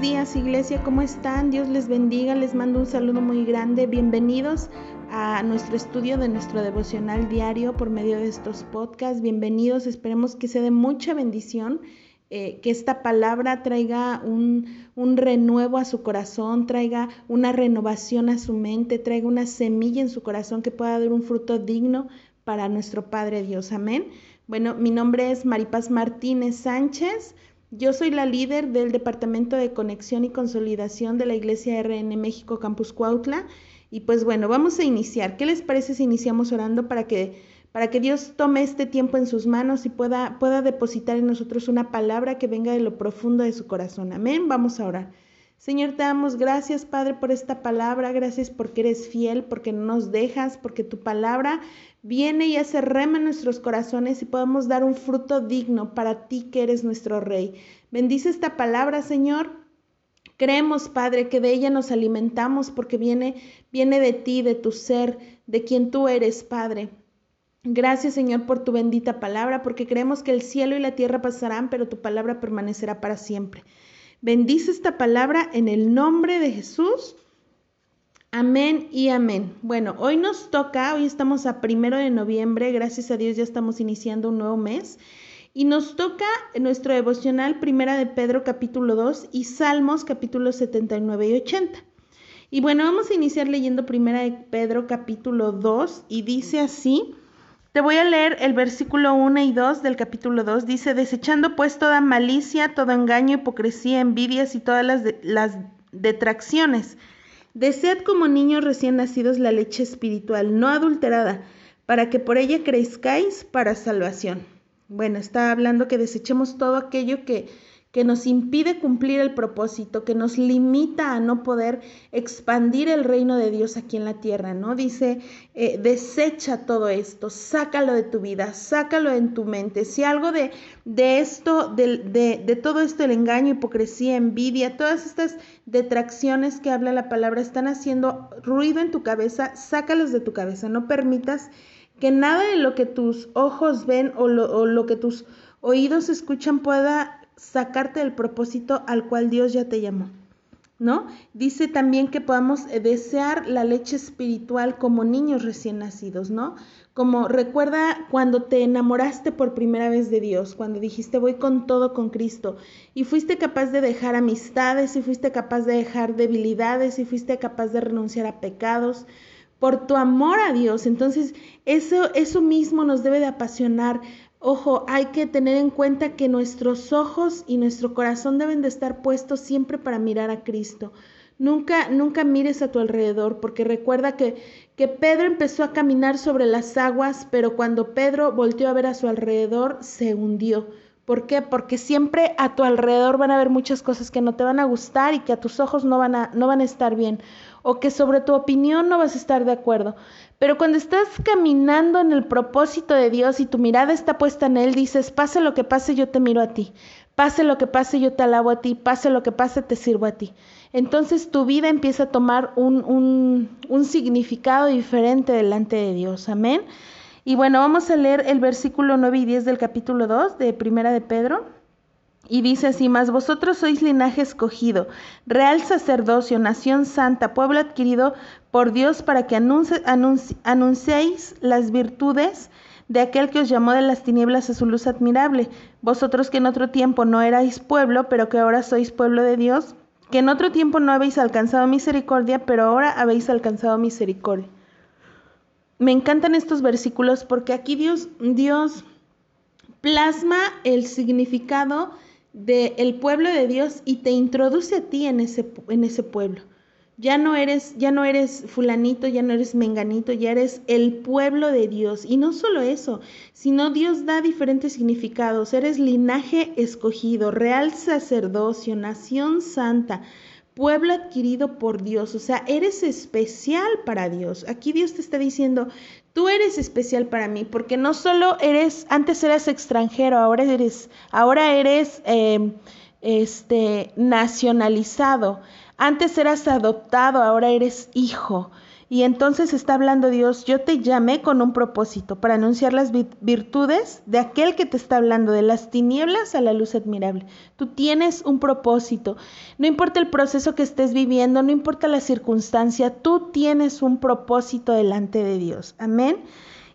Días iglesia, ¿cómo están? Dios les bendiga, les mando un saludo muy grande. Bienvenidos a nuestro estudio de nuestro devocional diario por medio de estos podcasts. Bienvenidos, esperemos que sea de mucha bendición, eh, que esta palabra traiga un, un renuevo a su corazón, traiga una renovación a su mente, traiga una semilla en su corazón que pueda dar un fruto digno para nuestro Padre Dios. Amén. Bueno, mi nombre es Maripaz Martínez Sánchez. Yo soy la líder del Departamento de Conexión y Consolidación de la Iglesia RN México Campus Cuautla. Y pues bueno, vamos a iniciar. ¿Qué les parece si iniciamos orando para que, para que Dios tome este tiempo en sus manos y pueda, pueda depositar en nosotros una palabra que venga de lo profundo de su corazón? Amén. Vamos a orar. Señor, te damos gracias, Padre, por esta palabra. Gracias porque eres fiel, porque no nos dejas, porque tu palabra viene y hace rema en nuestros corazones y podemos dar un fruto digno para ti que eres nuestro Rey. Bendice esta palabra, Señor. Creemos, Padre, que de ella nos alimentamos porque viene, viene de ti, de tu ser, de quien tú eres, Padre. Gracias, Señor, por tu bendita palabra, porque creemos que el cielo y la tierra pasarán, pero tu palabra permanecerá para siempre. Bendice esta palabra en el nombre de Jesús. Amén y amén. Bueno, hoy nos toca, hoy estamos a primero de noviembre, gracias a Dios ya estamos iniciando un nuevo mes. Y nos toca nuestro devocional Primera de Pedro capítulo 2 y Salmos capítulos 79 y 80. Y bueno, vamos a iniciar leyendo Primera de Pedro capítulo 2 y dice así, te voy a leer el versículo 1 y 2 del capítulo 2. Dice, desechando pues toda malicia, todo engaño, hipocresía, envidias y todas las, las detracciones. Desead como niños recién nacidos la leche espiritual, no adulterada, para que por ella crezcáis para salvación. Bueno, está hablando que desechemos todo aquello que que nos impide cumplir el propósito, que nos limita a no poder expandir el reino de Dios aquí en la tierra, ¿no? Dice, eh, desecha todo esto, sácalo de tu vida, sácalo en tu mente. Si algo de, de esto, de, de, de todo esto, el engaño, hipocresía, envidia, todas estas detracciones que habla la palabra están haciendo ruido en tu cabeza, sácalos de tu cabeza, no permitas que nada de lo que tus ojos ven o lo, o lo que tus oídos escuchan pueda sacarte del propósito al cual Dios ya te llamó. ¿No? Dice también que podamos eh, desear la leche espiritual como niños recién nacidos, ¿no? Como recuerda cuando te enamoraste por primera vez de Dios, cuando dijiste voy con todo con Cristo y fuiste capaz de dejar amistades y fuiste capaz de dejar debilidades y fuiste capaz de renunciar a pecados por tu amor a Dios. Entonces, eso, eso mismo nos debe de apasionar Ojo, hay que tener en cuenta que nuestros ojos y nuestro corazón deben de estar puestos siempre para mirar a Cristo. Nunca, nunca mires a tu alrededor, porque recuerda que, que Pedro empezó a caminar sobre las aguas, pero cuando Pedro volteó a ver a su alrededor, se hundió. ¿Por qué? Porque siempre a tu alrededor van a haber muchas cosas que no te van a gustar y que a tus ojos no van a, no van a estar bien, o que sobre tu opinión no vas a estar de acuerdo. Pero cuando estás caminando en el propósito de Dios y tu mirada está puesta en Él, dices, pase lo que pase, yo te miro a ti. Pase lo que pase, yo te alabo a ti. Pase lo que pase, te sirvo a ti. Entonces tu vida empieza a tomar un, un, un significado diferente delante de Dios. Amén. Y bueno, vamos a leer el versículo 9 y 10 del capítulo 2 de Primera de Pedro. Y dice así, más vosotros sois linaje escogido, real sacerdocio, nación santa, pueblo adquirido por Dios para que anunciéis las virtudes de aquel que os llamó de las tinieblas a su luz admirable. Vosotros que en otro tiempo no erais pueblo, pero que ahora sois pueblo de Dios, que en otro tiempo no habéis alcanzado misericordia, pero ahora habéis alcanzado misericordia. Me encantan estos versículos porque aquí Dios, Dios plasma el significado del pueblo de Dios y te introduce a ti en ese, en ese pueblo. Ya no eres, ya no eres fulanito, ya no eres menganito, ya eres el pueblo de Dios. Y no solo eso, sino Dios da diferentes significados. Eres linaje escogido, real sacerdocio, nación santa, pueblo adquirido por Dios. O sea, eres especial para Dios. Aquí Dios te está diciendo, tú eres especial para mí, porque no solo eres, antes eras extranjero, ahora eres, ahora eres eh, este, nacionalizado. Antes eras adoptado, ahora eres hijo. Y entonces está hablando Dios, yo te llamé con un propósito, para anunciar las virtudes de aquel que te está hablando, de las tinieblas a la luz admirable. Tú tienes un propósito. No importa el proceso que estés viviendo, no importa la circunstancia, tú tienes un propósito delante de Dios. Amén.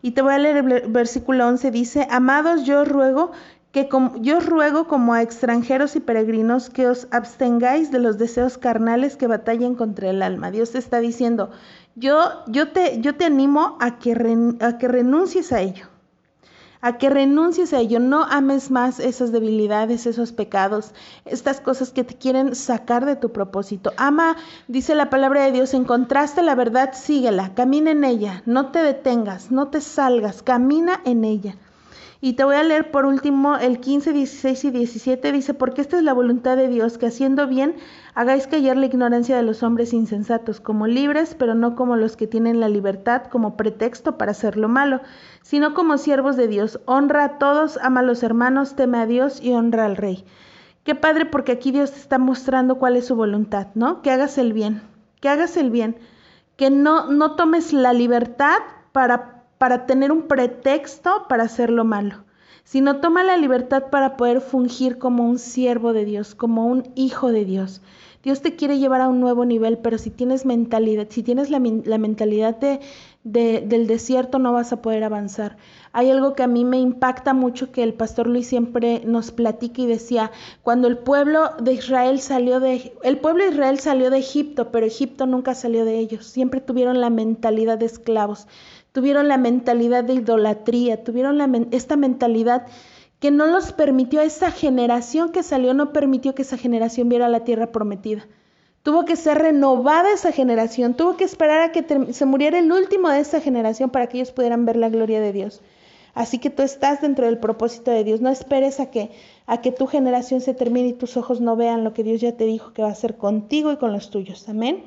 Y te voy a leer el versículo 11, dice, amados, yo ruego que yo os ruego como a extranjeros y peregrinos que os abstengáis de los deseos carnales que batallen contra el alma. Dios te está diciendo, yo, yo, te, yo te animo a que, a que renuncies a ello, a que renuncies a ello, no ames más esas debilidades, esos pecados, estas cosas que te quieren sacar de tu propósito. Ama, dice la palabra de Dios, encontraste la verdad, síguela, camina en ella, no te detengas, no te salgas, camina en ella. Y te voy a leer por último el 15, 16 y 17. Dice, porque esta es la voluntad de Dios, que haciendo bien hagáis callar la ignorancia de los hombres insensatos, como libres, pero no como los que tienen la libertad como pretexto para hacer lo malo, sino como siervos de Dios. Honra a todos, ama a los hermanos, teme a Dios y honra al rey. Qué padre porque aquí Dios te está mostrando cuál es su voluntad, ¿no? Que hagas el bien, que hagas el bien, que no, no tomes la libertad para para tener un pretexto para hacer lo malo, sino toma la libertad para poder fungir como un siervo de Dios, como un hijo de Dios. Dios te quiere llevar a un nuevo nivel, pero si tienes mentalidad, si tienes la, mentalidad de, del desierto, no vas a poder avanzar. Hay algo que a mí me impacta mucho que el pastor Luis siempre nos platica y decía, cuando el pueblo de Israel salió de, el pueblo de Israel salió de Egipto, pero Egipto nunca salió de ellos, siempre tuvieron la mentalidad de esclavos tuvieron la mentalidad de idolatría, tuvieron esta mentalidad que no los permitió, esa generación que salió no permitió que esa generación viera la tierra prometida. Tuvo que ser renovada esa generación, tuvo que esperar a que se muriera el último de esa generación para que ellos pudieran ver la gloria de Dios. Así que tú estás dentro del propósito de Dios. No esperes a que, a que tu generación se termine y tus ojos no vean lo que Dios ya te dijo que va a hacer contigo y con los tuyos. Amén.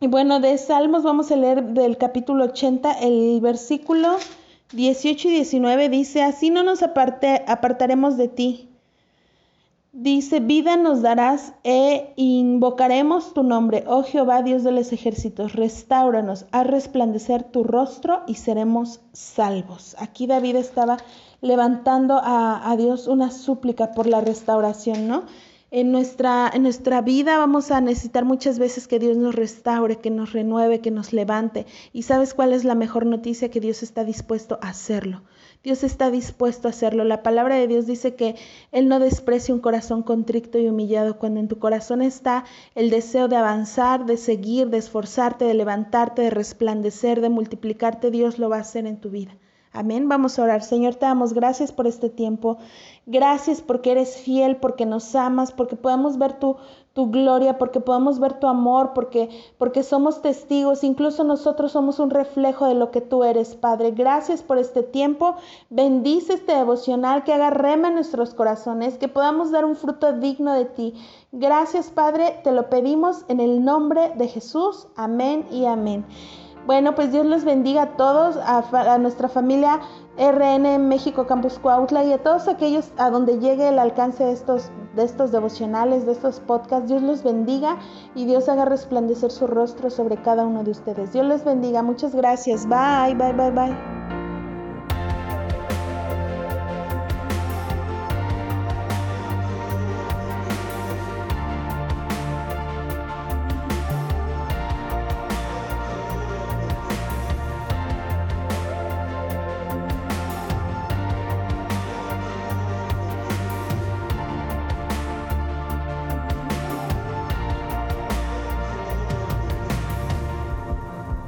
Y bueno, de Salmos vamos a leer del capítulo 80, el versículo 18 y 19 dice, así no nos aparte, apartaremos de ti. Dice, vida nos darás e invocaremos tu nombre, oh Jehová, Dios de los ejércitos, restauranos, haz resplandecer tu rostro y seremos salvos. Aquí David estaba levantando a, a Dios una súplica por la restauración, ¿no? En nuestra, en nuestra vida vamos a necesitar muchas veces que Dios nos restaure, que nos renueve, que nos levante. ¿Y sabes cuál es la mejor noticia? Que Dios está dispuesto a hacerlo. Dios está dispuesto a hacerlo. La palabra de Dios dice que Él no desprecia un corazón contrito y humillado. Cuando en tu corazón está el deseo de avanzar, de seguir, de esforzarte, de levantarte, de resplandecer, de multiplicarte, Dios lo va a hacer en tu vida. Amén. Vamos a orar. Señor, te damos gracias por este tiempo. Gracias porque eres fiel, porque nos amas, porque podemos ver tu, tu gloria, porque podemos ver tu amor, porque, porque somos testigos. Incluso nosotros somos un reflejo de lo que tú eres, Padre. Gracias por este tiempo. Bendice este devocional que haga rema en nuestros corazones, que podamos dar un fruto digno de ti. Gracias, Padre. Te lo pedimos en el nombre de Jesús. Amén y amén. Bueno, pues Dios los bendiga a todos, a, nuestra familia RN México Campus Cuautla y a todos aquellos a donde llegue el alcance de estos, de estos devocionales, de estos podcasts. Dios los bendiga y Dios haga resplandecer su rostro sobre cada uno de ustedes. Dios les bendiga. Muchas gracias. Bye, bye, bye, bye.